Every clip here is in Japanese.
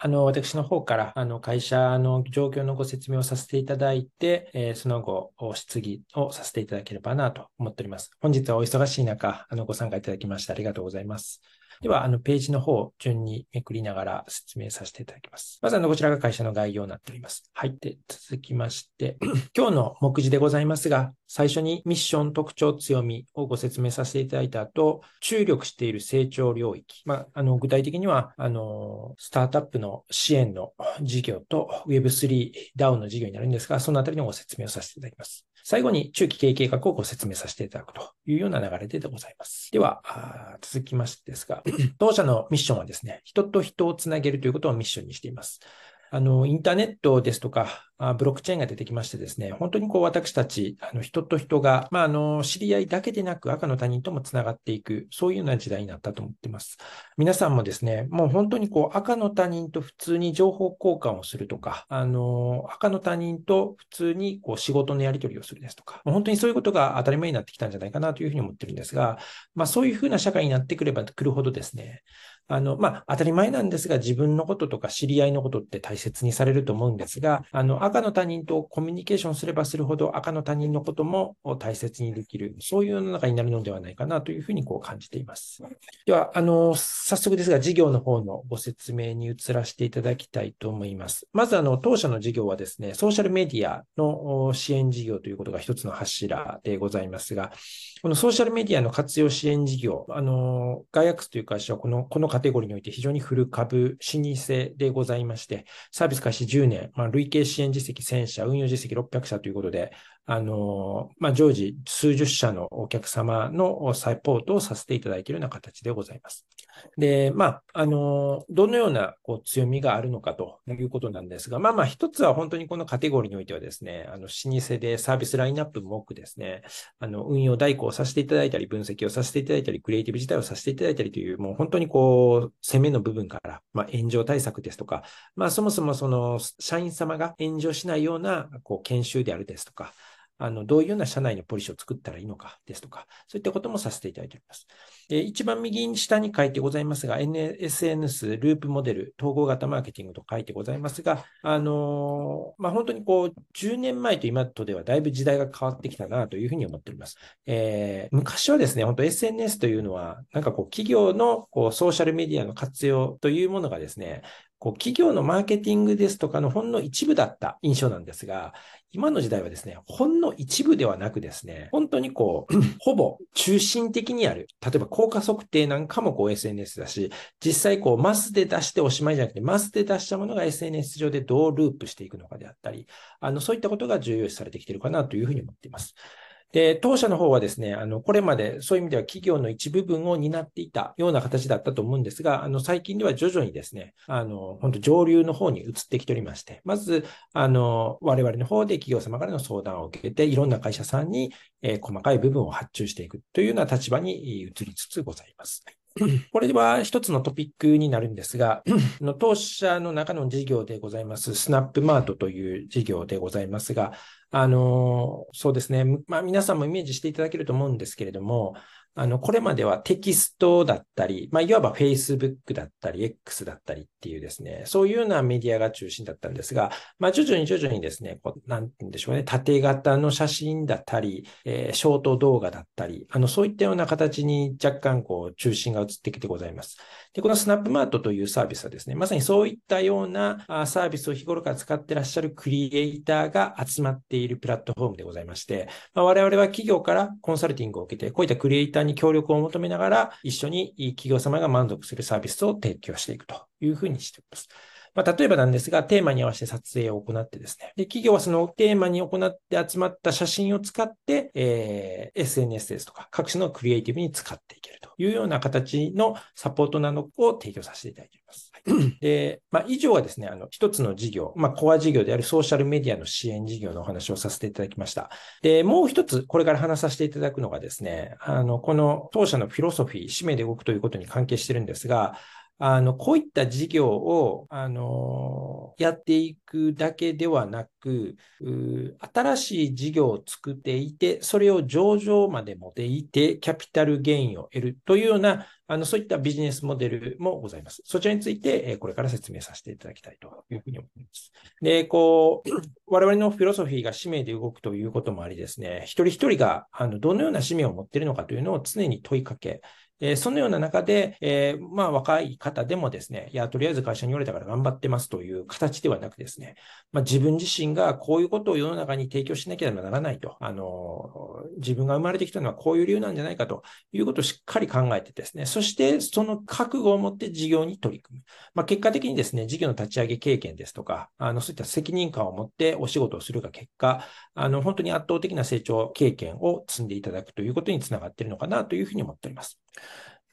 あの、私の方から、あの、会社の状況のご説明をさせていただいて、えー、その後、質疑をさせていただければなと思っております。本日はお忙しい中、あの、ご参加いただきましてありがとうございます。では、あの、ページの方を順にめくりながら説明させていただきます。まず、あの、こちらが会社の概要になっております。はい。で、続きまして、今日の目次でございますが、最初にミッション、特徴、強みをご説明させていただいた後、注力している成長領域。まあ、あの、具体的には、あの、スタートアップの支援の事業と Web3、DAO の事業になるんですが、そのあたりのご説明をさせていただきます。最後に中期経営計画をご説明させていただくというような流れでございます。では、続きましてですが、当社のミッションはですね、人と人をつなげるということをミッションにしています。あの、インターネットですとか、ブロックチェーンが出てきましてですね、本当にこう私たち、あの人と人が、まあ、あの、知り合いだけでなく赤の他人ともつながっていく、そういうような時代になったと思っています。皆さんもですね、もう本当にこう赤の他人と普通に情報交換をするとか、あの、赤の他人と普通にこう仕事のやり取りをするですとか、本当にそういうことが当たり前になってきたんじゃないかなというふうに思ってるんですが、まあそういうふうな社会になってくればくるほどですね、あの、まあ、当たり前なんですが、自分のこととか知り合いのことって大切にされると思うんですが、あの、赤の他人とコミュニケーションすればするほど赤の他人のことも大切にできる、そういう世の中になるのではないかなというふうにこう感じています。では、あの、早速ですが、事業の方のご説明に移らせていただきたいと思います。まず、あの、当社の事業はですね、ソーシャルメディアの支援事業ということが一つの柱でございますが、このソーシャルメディアの活用支援事業、あの、ガイアックスという会社はこの、このカテゴリーにおいて非常に古株、老舗でございまして、サービス開始10年、まあ、累計支援実績1000社、運用実績600社ということで、あの、まあ、常時数十社のお客様のサポートをさせていただいているような形でございます。で、まあ、あの、どのようなこう強みがあるのかということなんですが、まあまあ、一つは本当にこのカテゴリーにおいてはですね、あの、老舗でサービスラインナップも多くですね、あの、運用代行させていただいたり、分析をさせていただいたり、クリエイティブ自体をさせていただいたりという、もう本当にこう、攻めの部分から、まあ、炎上対策ですとか、まあ、そもそもその、社員様が炎上しないような、こう、研修であるですとか、あの、どういうような社内のポリシーを作ったらいいのかですとか、そういったこともさせていただいております。で一番右下に書いてございますが、SNS ループモデル統合型マーケティングと書いてございますが、あのまあ、本当にこう、10年前と今とではだいぶ時代が変わってきたなというふうに思っております。えー、昔はですね、本当 SNS というのは、なんかこう、企業のこうソーシャルメディアの活用というものがですね、こう企業のマーケティングですとかのほんの一部だった印象なんですが、今の時代はですね、ほんの一部ではなくですね、本当にこう、ほぼ中心的にある。例えば効果測定なんかもこう SNS だし、実際こうマスで出しておしまいじゃなくて、マスで出したものが SNS 上でどうループしていくのかであったり、あの、そういったことが重要視されてきているかなというふうに思っています。で、当社の方はですね、あの、これまでそういう意味では企業の一部分を担っていたような形だったと思うんですが、あの、最近では徐々にですね、あの、本当上流の方に移ってきておりまして、まず、あの、我々の方で企業様からの相談を受けて、いろんな会社さんに、えー、細かい部分を発注していくというような立場に移りつつございます。これは一つのトピックになるんですが、当社の中の事業でございます、スナップマートという事業でございますが、あの、そうですね。まあ皆さんもイメージしていただけると思うんですけれども、あの、これまではテキストだったり、まあ、いわば Facebook だったり、X だったりっていうですね、そういうようなメディアが中心だったんですが、まあ、徐々に徐々にですね、こうなんて言うんでしょうね、縦型の写真だったり、えー、ショート動画だったり、あの、そういったような形に若干こう、中心が移ってきてございます。で、このスナップマートというサービスはですね、まさにそういったようなサービスを日頃から使ってらっしゃるクリエイターが集まっているプラットフォームでございまして、まあ、我々は企業からコンサルティングを受けて、こういったクリエイターに協力を求めながら、一緒に企業様が満足するサービスを提供していくというふうにしています。まあ、例えばなんですが、テーマに合わせて撮影を行ってですね。で、企業はそのテーマに行って集まった写真を使って、えー、SNS ですとか、各種のクリエイティブに使っていけるというような形のサポートなどを提供させていただいています。で、まあ、以上はですね、あの、一つの事業、まあ、コア事業であるソーシャルメディアの支援事業のお話をさせていただきました。で、もう一つ、これから話させていただくのがですね、あの、この当社のフィロソフィー、使命で動くということに関係してるんですが、あの、こういった事業を、あの、やっていくだけではなく、新しい事業を作っていて、それを上場まで持っていて、キャピタルゲインを得るというような、あの、そういったビジネスモデルもございます。そちらについて、これから説明させていただきたいというふうに思います。で、こう、我々のフィロソフィーが使命で動くということもありですね、一人一人が、あの、どのような使命を持っているのかというのを常に問いかけ、え、そのような中で、えー、まあ、若い方でもですね、いや、とりあえず会社に言われたから頑張ってますという形ではなくですね、まあ、自分自身がこういうことを世の中に提供しなければならないと、あの、自分が生まれてきたのはこういう理由なんじゃないかということをしっかり考えてですね、そしてその覚悟を持って事業に取り組む。まあ、結果的にですね、事業の立ち上げ経験ですとか、あの、そういった責任感を持ってお仕事をするが結果、あの、本当に圧倒的な成長経験を積んでいただくということにつながっているのかなというふうに思っております。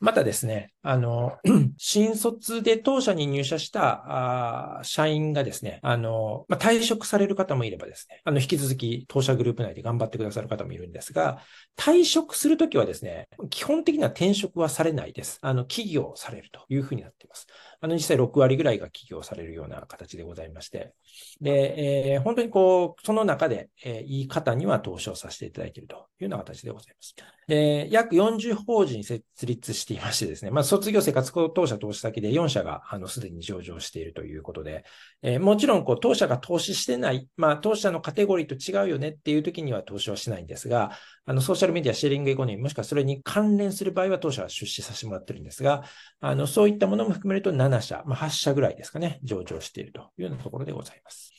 またですね、あの、新卒で当社に入社したあ社員がですね、あの、まあ、退職される方もいればですね、あの、引き続き当社グループ内で頑張ってくださる方もいるんですが、退職するときはですね、基本的には転職はされないです。あの、企業されるというふうになっています。あの、実際6割ぐらいが起業されるような形でございまして、で、えー、本当にこう、その中で、えー、いい方には投資をさせていただいているというような形でございます。で、約40法人設立していましてですね、まあ、卒業生活当社投資先で4社が、あの、すでに上場しているということで、えー、もちろん、こう、当社が投資してない、まあ、当社のカテゴリーと違うよねっていう時には投資はしないんですが、あの、ソーシャルメディア、シェーリングエコノミー、もしくはそれに関連する場合は当社は出資させてもらってるんですが、あの、そういったものも含めると7社、まあ、8社ぐらいですかね、上場しているというようなところでございます。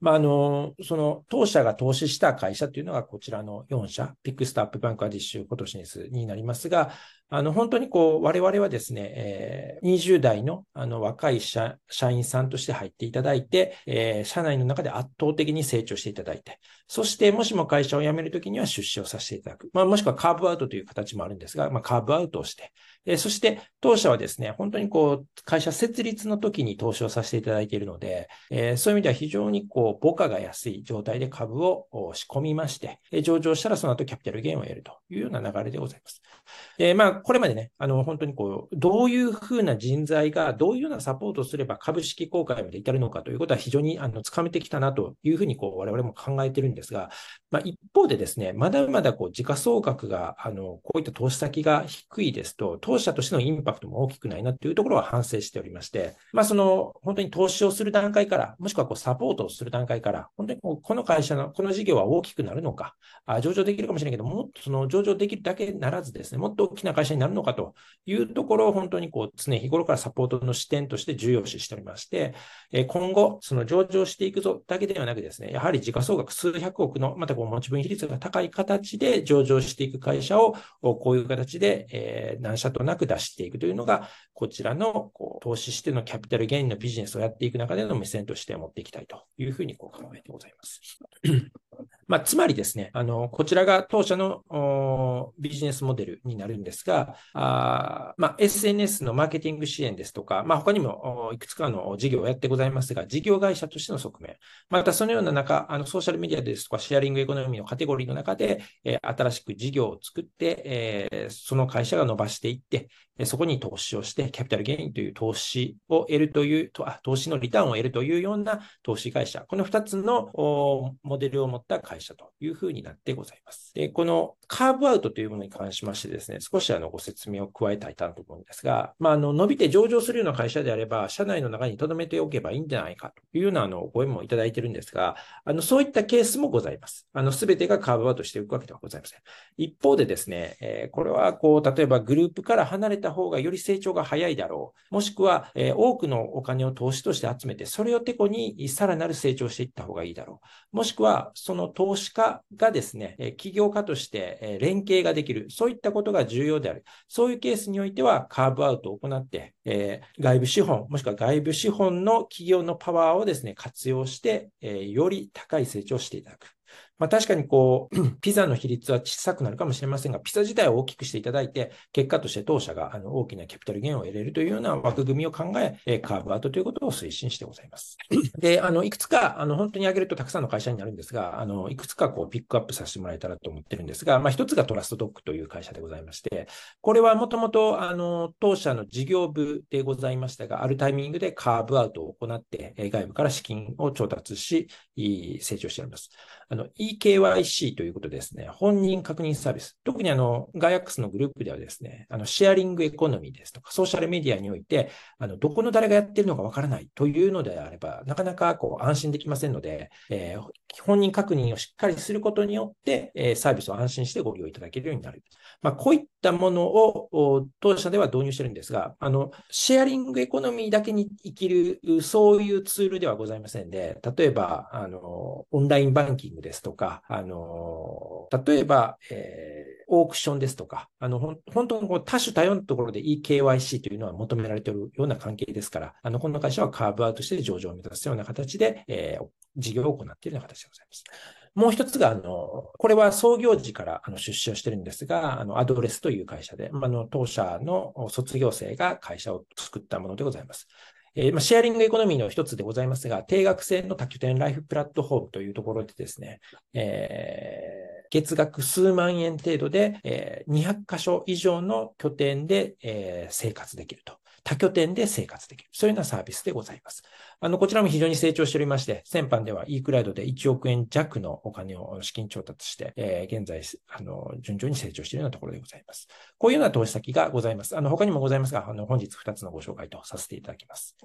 まあ、あの、その、当社が投資した会社というのがこちらの4社、ピクスタ、アップバンク、アディッシュ、今年になりますが、あの、本当にこう、我々はですね、えー、20代のあの若い社員さんとして入っていただいて、えー、社内の中で圧倒的に成長していただいて、そしてもしも会社を辞めるときには出資をさせていただく。まあ、もしくはカーブアウトという形もあるんですが、まあ、カーブアウトをして、え、そして当社はですね、本当にこう、会社設立の時に投資をさせていただいているので、え、そういう意味では非常にこう、母価が安い状態で株を仕込みまして、え上場したらその後キャピタルゲインを得るというような流れでございます。え、まあ、これまでね、あの、本当にこう、どういうふうな人材が、どういうようなサポートをすれば株式公開まで至るのかということは非常に、あの、つかめてきたなというふうに、こう、我々も考えてるんですが、まあ、一方でですね、まだまだこう、時価総額が、あの、こういった投資先が低いですと、投資者としてのインパクトも大きくないなというところは反省しておりまして、まあ、その、本当に投資をする段階から、もしくはこう、サポートをする段階から、本当にこ、の会社の、この事業は大きくなるのか、あ上場できるかもしれないけど、もっとその上場できるだけならずですね、もっと大きな会社になるのかというところを本当にこう常日頃からサポートの視点として重要視しておりまして、え今後、その上場していくぞだけではなくですね、やはり時価総額数百億の、またこう持ち分比率が高い形で上場していく会社を、こういう形で、え何社となく出していくというのが、こちらのこう投資してのキャピタルゲインのビジネスをやっていく中での目線として持っていきたいというふうにこう考えてございます。まあ、つまりですね、あの、こちらが当社のビジネスモデルになるんですが、あまあ、SNS のマーケティング支援ですとか、まあ、他にもいくつかの事業をやってございますが、事業会社としての側面、またそのような中、あのソーシャルメディアですとか、シェアリングエコノミーのカテゴリーの中で、え、新しく事業を作って、え、その会社が伸ばしていって、そこに投資をして、キャピタルゲインという投資を得るという、あ投資のリターンを得るというような投資会社、この2つのモデルを持った会社。というふうになってございます。で、このカーブアウトというものに関しましてですね、少しあのご説明を加えたいと思うんですが、まあ、あの伸びて上場するような会社であれば、社内の中に留めておけばいいんじゃないかというようなあのご縁もいただいてるんですが、あのそういったケースもございます。あの全てがカーブアウトしていくわけではございません。一方でですね、えー、これはこう、例えばグループから離れた方がより成長が早いだろう。もしくは、えー、多くのお金を投資として集めて、それをてこにさらなる成長していった方がいいだろう。もしくは、その投投資家がですね、起業家として連携ができる。そういったことが重要である。そういうケースにおいては、カーブアウトを行って、え、外部資本、もしくは外部資本の企業のパワーをですね、活用して、え、より高い成長をしていただく。まあ、確かにこう、ピザの比率は小さくなるかもしれませんが、ピザ自体を大きくしていただいて、結果として当社があの大きなキャピタルゲインを得れるというような枠組みを考え、カーブアウトということを推進してございます。で、あの、いくつか、あの、本当に挙げるとたくさんの会社になるんですが、あの、いくつかこう、ピックアップさせてもらえたらと思ってるんですが、まあ、一つがトラストドッグという会社でございまして、これはもともと、あの、当社の事業部でございましたが、あるタイミングでカーブアウトを行って、外部から資金を調達し、成長しております。あの、eKYC ということですね、本人確認サービス。特にあの、ガイアックスのグループではですね、あの、シェアリングエコノミーですとか、ソーシャルメディアにおいて、あの、どこの誰がやってるのかわからないというのであれば、なかなかこう、安心できませんので、えー、本人確認をしっかりすることによって、えー、サービスを安心してご利用いただけるようになる。まあ、こういったものを当社では導入してるんですが、あの、シェアリングエコノミーだけに生きる、そういうツールではございませんで、例えば、あの、オンラインバンキングですとか、かあの、例えば、えー、オークションですとか、あの、本当にこう多種多様なところで eKYC というのは求められているような関係ですから、あの、この会社はカーブアウトして上場を目指すような形で、えー、事業を行っているような形でございます。もう一つが、あの、これは創業時からあの出資をしてるんですが、あの、アドレスという会社で、あの、当社の卒業生が会社を作ったものでございます。えー、まあ、シェアリングエコノミーの一つでございますが、定額制の多拠点ライフプラットフォームというところでですね、えー、月額数万円程度で、えー、200箇所以上の拠点で、え、生活できると。多拠点で生活できる。そういうようなサービスでございます。あの、こちらも非常に成長しておりまして、先般では e クラウドで1億円弱のお金を資金調達して、えー、現在、あの、順調に成長しているようなところでございます。こういうような投資先がございます。あの、他にもございますが、あの、本日2つのご紹介とさせていただきます。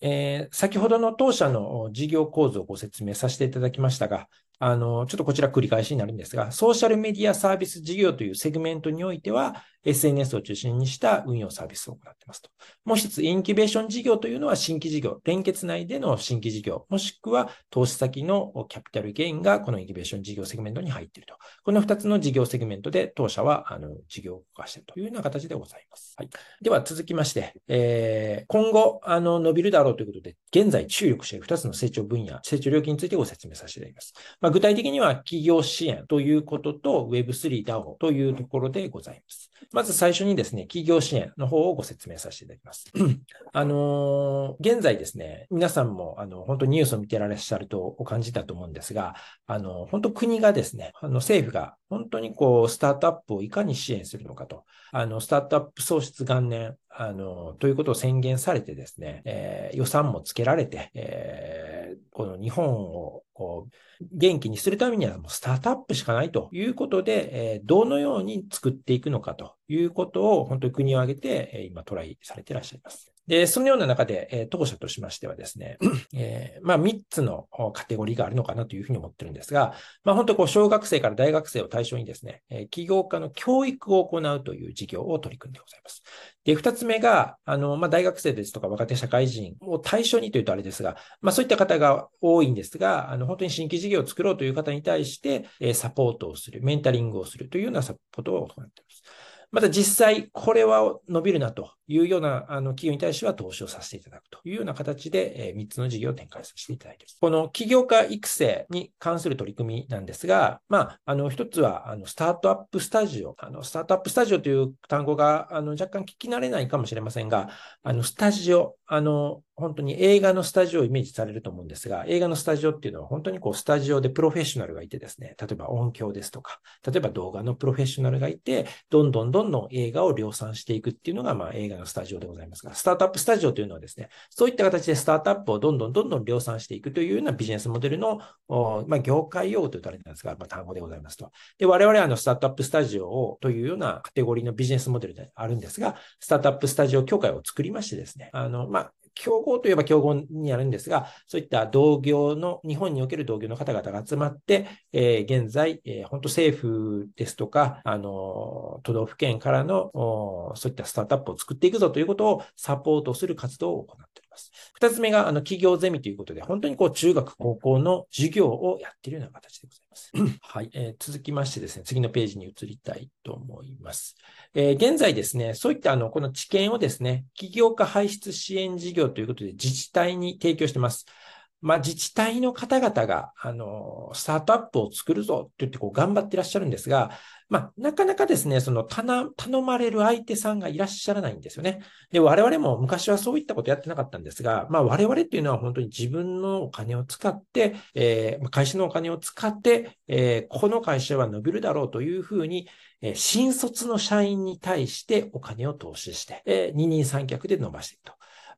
えー、先ほどの当社の事業構造をご説明させていただきましたが、あの、ちょっとこちら繰り返しになるんですが、ソーシャルメディアサービス事業というセグメントにおいては、SNS を中心にした運用サービスを行っていますと。もう一つ、インキュベーション事業というのは新規事業、連結内での新規事業、もしくは投資先のキャピタルゲインがこのインキュベーション事業セグメントに入っていると。この二つの事業セグメントで当社はあの事業を動かしているというような形でございます。はい、では続きまして、えー、今後あの伸びるだろうということで、現在注力している二つの成長分野、成長領域についてご説明させていただきます。まあ、具体的には起業支援ということと Web3 DAO というところでございます。まず最初にですね、起業支援の方をご説明させていただきます。あのー、現在ですね、皆さんも、あの、本当にニュースを見てらっしゃるとお感じたと思うんですが、あの、本当国がですね、あの、政府が本当にこう、スタートアップをいかに支援するのかと、あの、スタートアップ創出元年、あの、ということを宣言されてですね、えー、予算もつけられて、えー、この日本をこう元気にするためにはもうスタートアップしかないということで、えー、どのように作っていくのかということを本当に国を挙げて、え、今トライされていらっしゃいます。で、そのような中で、えー、当社としましてはですね、えー、まあ3つのカテゴリーがあるのかなというふうに思ってるんですが、まあ本当こう小学生から大学生を対象にですね、え、起業家の教育を行うという事業を取り組んでございます。で、二つ目が、あの、まあ大学生ですとか若手社会人を対象にというとあれですが、まあそういった方が多いんですが、あの本当に新規事業を作ろうという方に対して、えサポートをする、メンタリングをするというようなサポートを行っています。また実際、これは伸びるなというようなあの企業に対しては投資をさせていただくというような形で、え、3つの事業を展開させていただいています。この起業家育成に関する取り組みなんですが、まあ、あの、一つは、あの、スタートアップスタジオ。あの、スタートアップスタジオという単語が、あの、若干聞き慣れないかもしれませんが、あの、スタジオ、あの、本当に映画のスタジオをイメージされると思うんですが、映画のスタジオっていうのは本当にこうスタジオでプロフェッショナルがいてですね、例えば音響ですとか、例えば動画のプロフェッショナルがいて、どんどんどんどん映画を量産していくっていうのが、まあ映画のスタジオでございますが、スタートアップスタジオというのはですね、そういった形でスタートアップをどんどんどんどん量産していくというようなビジネスモデルの、まあ業界用語というとあれなんですが、まあ単語でございますと。で、我々はあのスタートアップスタジオをというようなカテゴリーのビジネスモデルであるんですが、スタートアップスタジオ協会を作りましてですね、あの、まあ、競合といえば競合になるんですが、そういった同業の、日本における同業の方々が集まって、えー、現在、えー、本当政府ですとか、あの、都道府県からの、そういったスタートアップを作っていくぞということをサポートする活動を行っています。二つ目が、あの、企業ゼミということで、本当にこう、中学、高校の授業をやっているような形でございます。はい、えー、続きましてですね、次のページに移りたいと思います。えー、現在ですね、そういったあの、この知見をですね、起業家排出支援事業ということで自治体に提供しています。まあ、自治体の方々が、あの、スタートアップを作るぞって言ってこう頑張っていらっしゃるんですが、まあ、なかなかですね、その頼まれる相手さんがいらっしゃらないんですよね。で、我々も昔はそういったことやってなかったんですが、まあ、我々っていうのは本当に自分のお金を使って、えー、会社のお金を使って、えー、この会社は伸びるだろうというふうに、え、新卒の社員に対してお金を投資して、え、二人三脚で伸ばしていくと。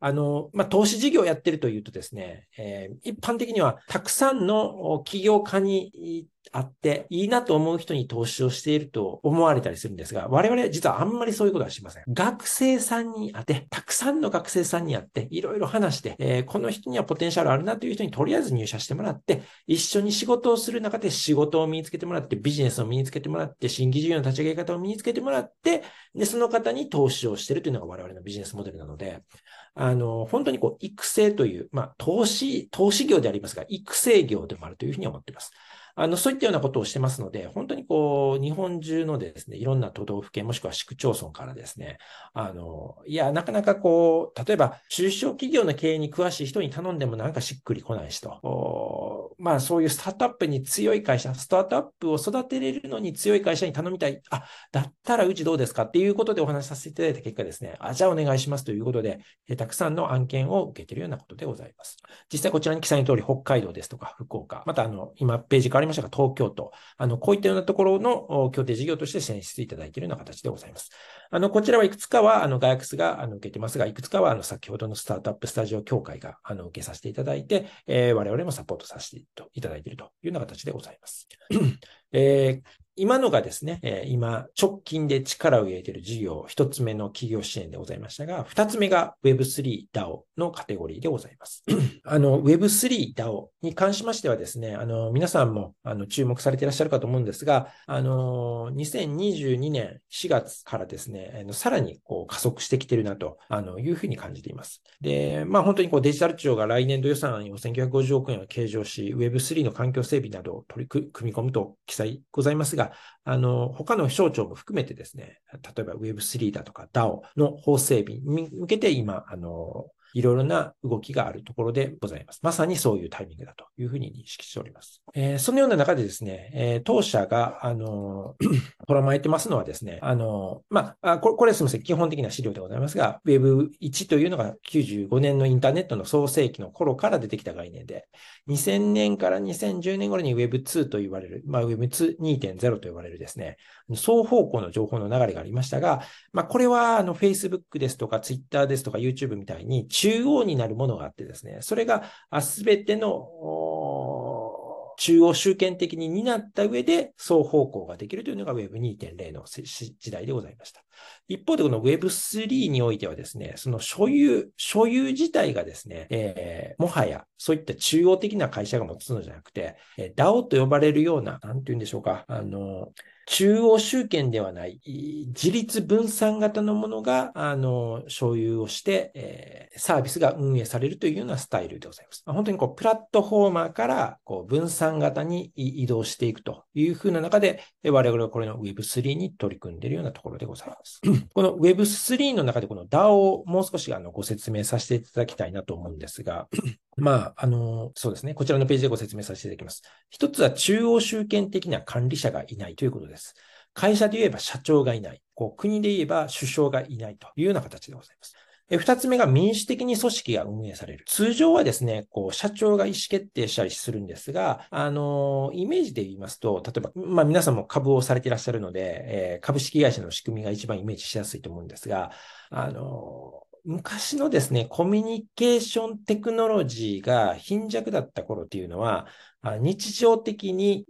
あの、まあ、投資事業をやってるというとですね、えー、一般的にはたくさんの起業家にあって、いいなと思う人に投資をしていると思われたりするんですが、我々実はあんまりそういうことはしません。学生さんにあて、たくさんの学生さんにあって、いろいろ話して、えー、この人にはポテンシャルあるなという人にとりあえず入社してもらって、一緒に仕事をする中で仕事を身につけてもらって、ビジネスを身につけてもらって、新規事業の立ち上げ方を身につけてもらって、で、その方に投資をしてるというのが我々のビジネスモデルなので、あの、本当にこう、育成という、まあ、投資、投資業でありますが、育成業でもあるというふうに思っています。あの、そういったようなことをしてますので、本当にこう、日本中のですね、いろんな都道府県もしくは市区町村からですね、あの、いや、なかなかこう、例えば、中小企業の経営に詳しい人に頼んでもなんかしっくりこないしと、まあそういうスタートアップに強い会社、スタートアップを育てれるのに強い会社に頼みたい。あ、だったらうちどうですか？っていうことでお話しさせていただいた結果ですね、あ、じゃあお願いしますということで、えたくさんの案件を受けているようなことでございます。実際こちらに記載の通り、北海道ですとか、福岡、またあの、今ページ変わりましたが、東京都、あの、こういったようなところの協定事業として選出いただいているような形でございます。あの、こちらはいくつかは、あの、ガヤクスが、あの、受けてますが、いくつかは、あの、先ほどのスタートアップスタジオ協会が、あの、受けさせていただいて、えー、我々もサポートさせていただいているというような形でございます。えー今のがですね、え今、直近で力を入れている事業、一つ目の企業支援でございましたが、二つ目が Web3 DAO のカテゴリーでございます。あの、Web3 DAO に関しましてはですね、あの、皆さんも、あの、注目されていらっしゃるかと思うんですが、あの、2022年4月からですね、さらにこう加速してきてるなと、あの、いうふうに感じています。で、まあ本当にこうデジタル庁が来年度予算4950億円を計上し、Web3 の環境整備などを取り組み込むと記載ございますが、が、あの、他の省庁も含めてですね、例えば Web3 だとか DAO の法整備に向けて今、あの、いろいろな動きがあるところでございます。まさにそういうタイミングだというふうに認識しております。えー、そのような中でですね、えー、当社が、あの、捉まえてますのはですね、あの、まあ、これ、これすみません、基本的な資料でございますが、Web1 というのが95年のインターネットの創世期の頃から出てきた概念で、2000年から2010年頃に Web2 と言われる、まあ、Web2.0 と呼ばれるですね、双方向の情報の流れがありましたが、まあ、これは、あの、Facebook ですとか Twitter ですとか YouTube みたいに中央になるものがあってですね、それがすべての中央集権的に担った上で双方向ができるというのが Web2.0 の時代でございました。一方でこの Web3 においてはですね、その所有、所有自体がですね、えー、もはやそういった中央的な会社が持つのじゃなくて、え DAO と呼ばれるような、なんて言うんでしょうか、あの、中央集権ではない、自立分散型のものが、あの、所有をして、えー、サービスが運営されるというようなスタイルでございます。本当にこう、プラットフォーマーから、こう、分散型に移動していくというふうな中で、我々はこれの Web3 に取り組んでいるようなところでございます。この Web3 の中でこの DAO をもう少しあのご説明させていただきたいなと思うんですが、まあ、あの、そうですね。こちらのページでご説明させていただきます。一つは中央集権的な管理者がいないということです。会社で言えば社長がいない。こう国で言えば首相がいないというような形でございます。二つ目が民主的に組織が運営される。通常はですね、こう、社長が意思決定したりするんですが、あの、イメージで言いますと、例えば、まあ皆さんも株をされていらっしゃるので、えー、株式会社の仕組みが一番イメージしやすいと思うんですが、あの、昔のですね、コミュニケーションテクノロジーが貧弱だった頃っていうのは、日常的に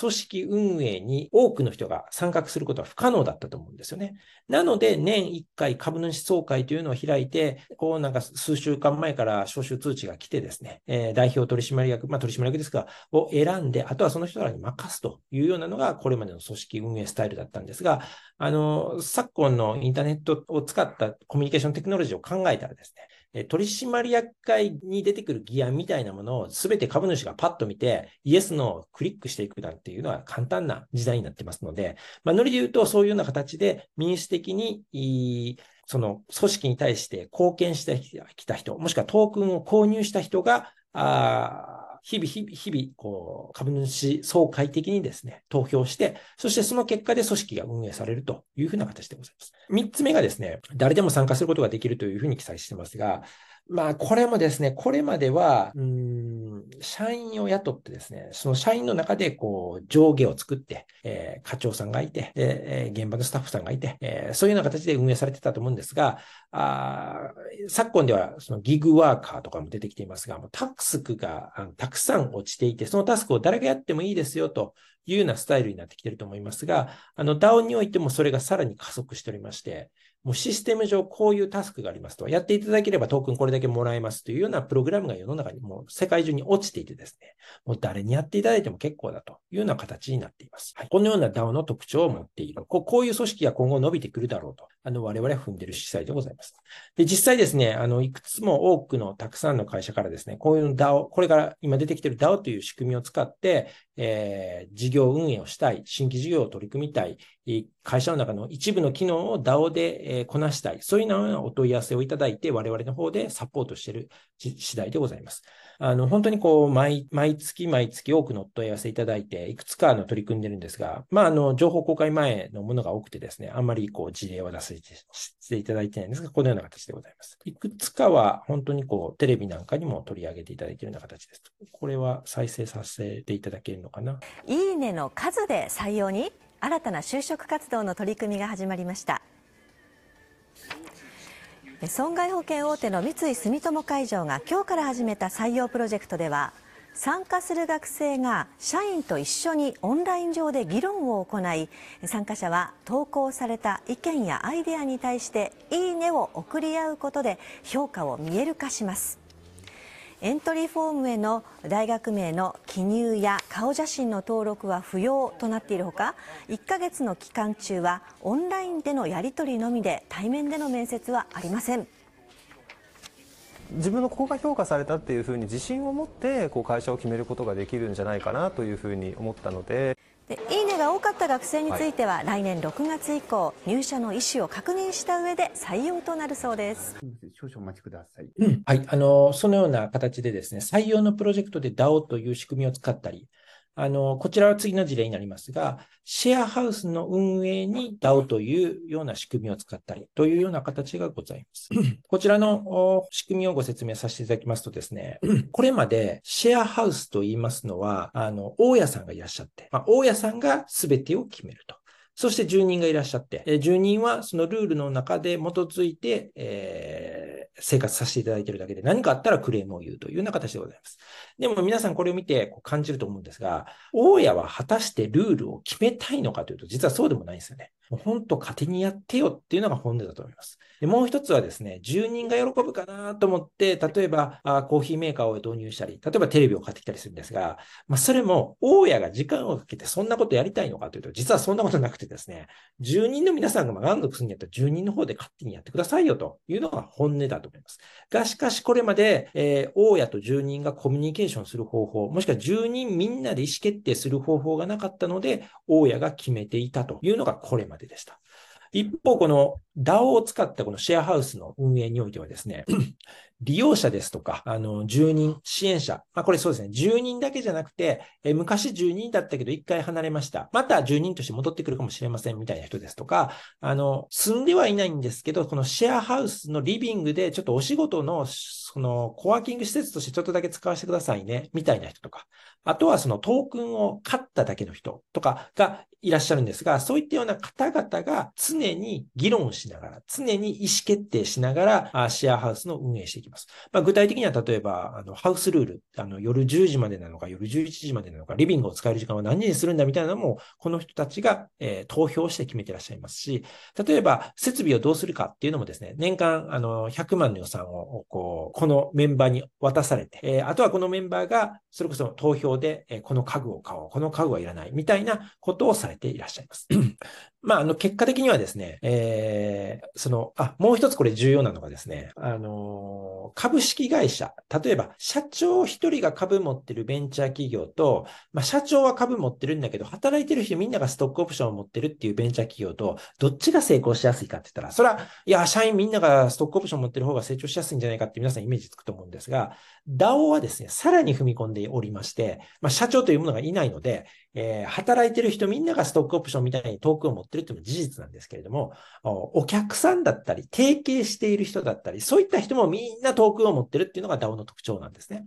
組織運営に多くの人が参画することは不可能だったと思うんですよね。なので、年1回株主総会というのを開いて、こうなんか数週間前から招集通知が来てですね、えー、代表取締役、まあ取締役ですが、を選んで、あとはその人らに任すというようなのがこれまでの組織運営スタイルだったんですが、あの、昨今のインターネットを使ったコミュニケーションテクノロジーを考えたらですね、取締役会に出てくる議案みたいなものを全て株主がパッと見て、イエスのクリックしていくなんていうのは簡単な時代になってますので、まあ、ノリで言うとそういうような形で民主的に、その組織に対して貢献してきた人、もしくはトークンを購入した人があ日々、日々、日々、こう、株主総会的にですね、投票して、そしてその結果で組織が運営されるというふうな形でございます。三つ目がですね、誰でも参加することができるというふうに記載してますが、まあ、これもですね、これまでは、うん、社員を雇ってですね、その社員の中で、こう、上下を作って、えー、課長さんがいて、で、えー、現場のスタッフさんがいて、えー、そういうような形で運営されてたと思うんですが、あ昨今では、そのギグワーカーとかも出てきていますが、もうタスクがあのたくさん落ちていて、そのタスクを誰がやってもいいですよというようなスタイルになってきてると思いますが、あの、DAO においてもそれがさらに加速しておりまして、もうシステム上こういうタスクがありますと、やっていただければトークンこれだけもらえますというようなプログラムが世の中にもう世界中に落ちていてですね、もう誰にやっていただいても結構だというような形になっています。はい、このような DAO の特徴を持っている。こういう組織が今後伸びてくるだろうと、あの我々は踏んでいる司祭でございます。で、実際ですね、あの、いくつも多くのたくさんの会社からですね、こういう DAO、これから今出てきている DAO という仕組みを使って、えー、事業運営をしたい、新規事業を取り組みたい、会社の中の一部の機能を DAO で、ええこなしたい、そういうようなお問い合わせをいただいて、我々の方でサポートしている次第でございます。あの、本当にこう、毎、毎月毎月多くのお問い合わせいただいて、いくつかの取り組んでるんですが、まあ、あの、情報公開前のものが多くてですね、あんまりこう、事例を出せていただいてないんですが、このような形でございます。いくつかは本当にこう、テレビなんかにも取り上げていただいているような形です。これは再生させていただけるのかな？いいねの数で採用に新たな就職活動の取り組みが始まりました損害保険大手の三井住友海上が今日から始めた採用プロジェクトでは参加する学生が社員と一緒にオンライン上で議論を行い参加者は投稿された意見やアイデアに対していいねを送り合うことで評価を見える化します。エントリーフォームへの大学名の記入や顔写真の登録は不要となっているほか1ヶ月の期間中はオンラインでのやり取りのみで対面での面接はありません自分のここが評価されたっていうふうに自信を持ってこう会社を決めることができるんじゃないかなというふうに思ったので。でいいねが多かった学生については、はい、来年6月以降入社の意思を確認した上で採用となるそうです。少々お待ちください、うん、はい。あのそのような形でですね採用のプロジェクトで DAO という仕組みを使ったりあの、こちらは次の事例になりますが、シェアハウスの運営に DAO というような仕組みを使ったりというような形がございます。こちらの仕組みをご説明させていただきますとですね、これまでシェアハウスと言いますのは、あの、大家さんがいらっしゃって、まあ、大家さんが全てを決めると。そして住人がいらっしゃって、住人はそのルールの中で基づいて、えー、生活させていただいているだけで何かあったらクレームを言うというような形でございます。でも皆さんこれを見て感じると思うんですが、大家は果たしてルールを決めたいのかというと、実はそうでもないんですよね。もう本当勝手にやってよっていうのが本音だと思います。でもう一つはですね、住人が喜ぶかなと思って、例えばあコーヒーメーカーを導入したり、例えばテレビを買ってきたりするんですが、まあ、それも大家が時間をかけてそんなことやりたいのかというと、実はそんなことなくてですね、住人の皆さんが満足するんやったら住人の方で勝手にやってくださいよというのが本音だと思います。が、しかしこれまで、えー、大家と住人がコミュニケーションする方法、もしくは住人みんなで意思決定する方法がなかったので、大家が決めていたというのがこれまででした。一方、この DAO を使ったこのシェアハウスの運営においてはですね、利用者ですとか、あの、住人、支援者。まあ、これそうですね。住人だけじゃなくて、え昔住人だったけど一回離れました。また住人として戻ってくるかもしれませんみたいな人ですとか、あの、住んではいないんですけど、このシェアハウスのリビングでちょっとお仕事の、その、コワーキング施設としてちょっとだけ使わせてくださいね、みたいな人とか、あとはそのトークンを買っただけの人とかがいらっしゃるんですが、そういったような方々が常に議論しながら、常に意思決定しながら、シェアハウスの運営していきます。まあ、具体的には例えば、あの、ハウスルール、あの、夜10時までなのか、夜11時までなのか、リビングを使える時間は何時にするんだみたいなのも、この人たちが、えー、投票して決めてらっしゃいますし、例えば、設備をどうするかっていうのもですね、年間、あの、100万の予算を、こう、このメンバーに渡されて、えー、あとはこのメンバーが、それこそ投票で、えこの家具を買おう、この家具はいらない、みたいなことをされてていらっしゃいます。まあ、あの、結果的にはですね、えー、その、あ、もう一つこれ重要なのがですね、あのー、株式会社、例えば、社長一人が株持ってるベンチャー企業と、まあ、社長は株持ってるんだけど、働いてる人みんながストックオプションを持ってるっていうベンチャー企業と、どっちが成功しやすいかって言ったら、それは、いや、社員みんながストックオプション持ってる方が成長しやすいんじゃないかって皆さんイメージつくと思うんですが、DAO はですね、さらに踏み込んでおりまして、まあ、社長というものがいないので、えー、働いてる人みんながストックオプションみたいにトークを持ってるっていうのも事実なんですけれども、お客さんだったり、提携している人だったり、そういった人もみんなトークンを持ってるっていうのが DAO の特徴なんですね。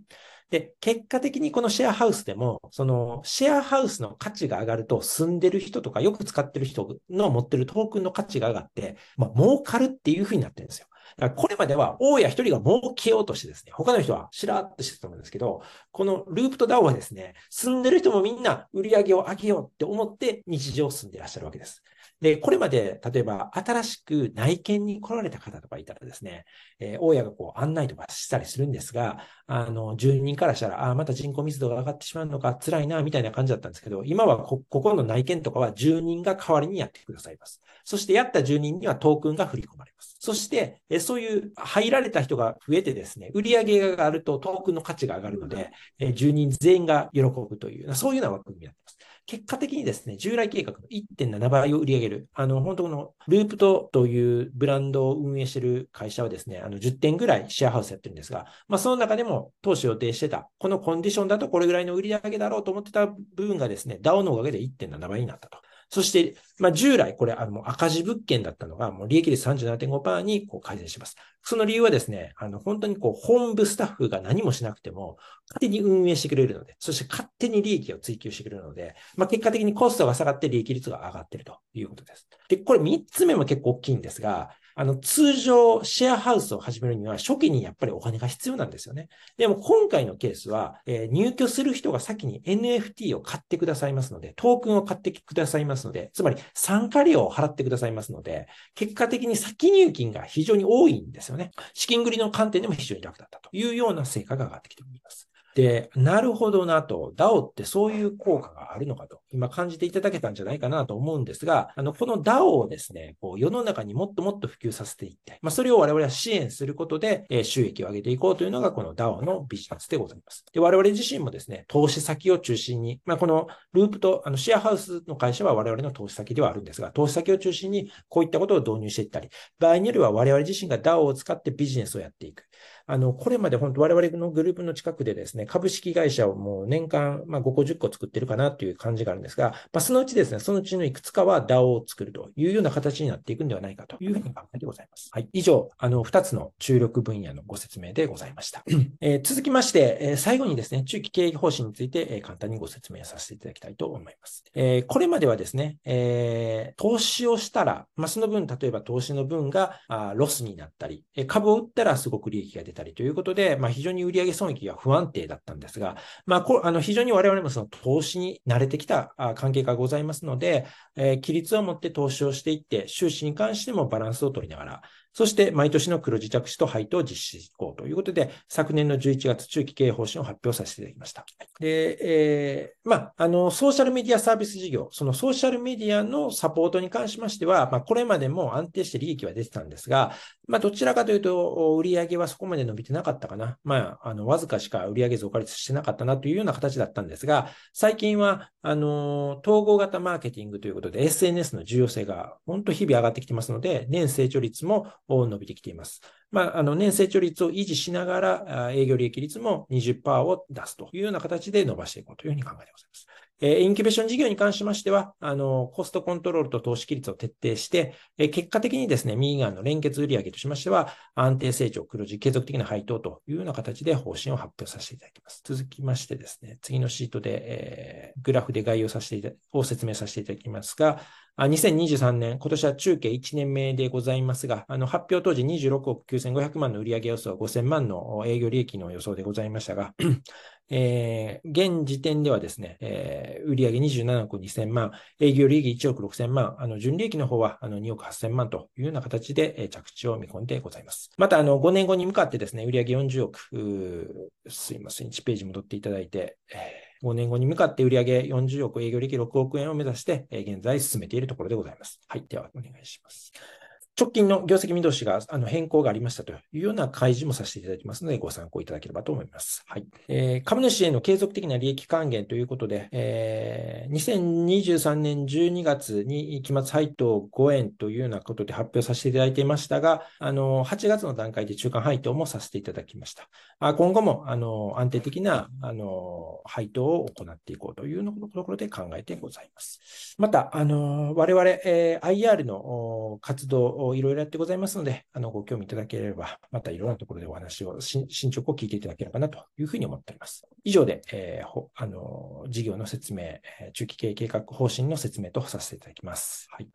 で、結果的にこのシェアハウスでも、そのシェアハウスの価値が上がると、住んでる人とかよく使ってる人の持ってるトークンの価値が上がって、まあ、儲かるっていうふうになってるんですよ。これまでは、大家一人が儲けようとしてですね、他の人はしらっとしてたと思うんですけど、このループとダオはですね、住んでる人もみんな売り上げを上げようって思って日常を住んでいらっしゃるわけです。で、これまで、例えば、新しく内見に来られた方とかいたらですね、えー、大家がこう案内とかしたりするんですが、あの、住人からしたら、ああ、また人口密度が上がってしまうのか、辛いな、みたいな感じだったんですけど、今はこ、ここの内見とかは住人が代わりにやってくださいます。そして、やった住人にはトークンが振り込まれます。そして、えそういう入られた人が増えてですね、売上が上がるとトークンの価値が上がるので、え住人全員が喜ぶという、そういうような枠組みになっています。結果的にですね、従来計画の1.7倍を売り上げる、あの、本当のループトというブランドを運営している会社はですね、あの、10点ぐらいシェアハウスやってるんですが、まあ、その中でも当初予定してた、このコンディションだとこれぐらいの売り上げだろうと思ってた部分がですね、DAO のおかげで1.7倍になったと。そして、まあ、従来、これ、あの、赤字物件だったのが、もう利益率37.5%にこう改善します。その理由はですね、あの、本当にこう、本部スタッフが何もしなくても、勝手に運営してくれるので、そして勝手に利益を追求してくれるので、まあ、結果的にコストが下がって利益率が上がってるということです。で、これ3つ目も結構大きいんですが、あの、通常、シェアハウスを始めるには、初期にやっぱりお金が必要なんですよね。でも、今回のケースは、えー、入居する人が先に NFT を買ってくださいますので、トークンを買ってくださいますので、つまり参加料を払ってくださいますので、結果的に先入金が非常に多いんですよね。資金繰りの観点でも非常に楽だったというような成果が上がってきております。で、なるほどなと、DAO ってそういう効果があるのかと、今感じていただけたんじゃないかなと思うんですが、あの、この DAO をですね、こう世の中にもっともっと普及させていって、まあ、それを我々は支援することで、えー、収益を上げていこうというのが、この DAO のビジネスでございます。で、我々自身もですね、投資先を中心に、まあ、このループと、あの、シェアハウスの会社は我々の投資先ではあるんですが、投資先を中心にこういったことを導入していったり、場合によれば我々自身が DAO を使ってビジネスをやっていく。あの、これまで本当我々のグループの近くでですね、株式会社をもう年間、まあ、5個10個作ってるかなっていう感じがあるんですが、まあ、そのうちですね、そのうちのいくつかは DAO を作るというような形になっていくんではないかというふうに考えてございます。はい。以上、あの、2つの注力分野のご説明でございました。えー、続きまして、えー、最後にですね、中期経営方針について、えー、簡単にご説明させていただきたいと思います。えー、これまではですね、えー、投資をしたら、まあ、その分、例えば投資の分があロスになったり、株を売ったらすごく利益が出たりたりということで、まあ、非常に売上損益が不安定だったんですが、まあ、こあの非常に我々もその投資に慣れてきた関係がございますので、えー、規律を持って投資をしていって、収支に関してもバランスを取りながら、そして毎年の黒字着手と配当を実施していこうということで、昨年の11月中期経営方針を発表させていただきました。で、えー、まあ、あの、ソーシャルメディアサービス事業、そのソーシャルメディアのサポートに関しましては、まあ、これまでも安定して利益は出てたんですが、まあ、どちらかというと、売上はそこまで伸びてなかったかな。まあ、あの、わずかしか売上増加率してなかったなというような形だったんですが、最近は、あの、統合型マーケティングということで、SNS の重要性が本当日々上がってきてますので、年成長率もを伸びてきています。まあ、あの、年成長率を維持しながら、営業利益率も20%を出すというような形で伸ばしていこうというふうに考えてございます。えインキュベーション事業に関しましては、あの、コストコントロールと投資比率を徹底して、え結果的にですね、右側の連結売上としましては、安定成長、黒字、継続的な配当というような形で方針を発表させていただきます。続きましてですね、次のシートで、えー、グラフで概要させていただ、を説明させていただきますが、2023年、今年は中継1年目でございますが、あの発表当時26億9500万の売上予想、5000万の営業利益の予想でございましたが、えー、現時点ではですね、えー、売上27億2000万、営業利益1億6000万、あの、純利益の方はあの2億8000万というような形で、えー、着地を見込んでございます。また、あの、5年後に向かってですね、売上40億、すいません、1ページ戻っていただいて、えー5年後に向かって売上40億、営業利益6億円を目指して、え現在進めているところでございます。はい。では、お願いします。直近の業績見通しがあの変更がありましたというような開示もさせていただきますので、ご参考いただければと思います。はい。えー、株主への継続的な利益還元ということで、えー、2023年12月に期末配当5円というようなことで発表させていただいていましたが、あの、8月の段階で中間配当もさせていただきました。今後も、あの、安定的な、あの、配当を行っていこうというところで考えてございます。また、あの、我々、えー、IR の活動をいろいろやってございますので、あの、ご興味いただければ、またいろんなところでお話を、進捗を聞いていただければなというふうに思っております。以上で、えー、あの、事業の説明、中期経営計画方針の説明とさせていただきます。はい。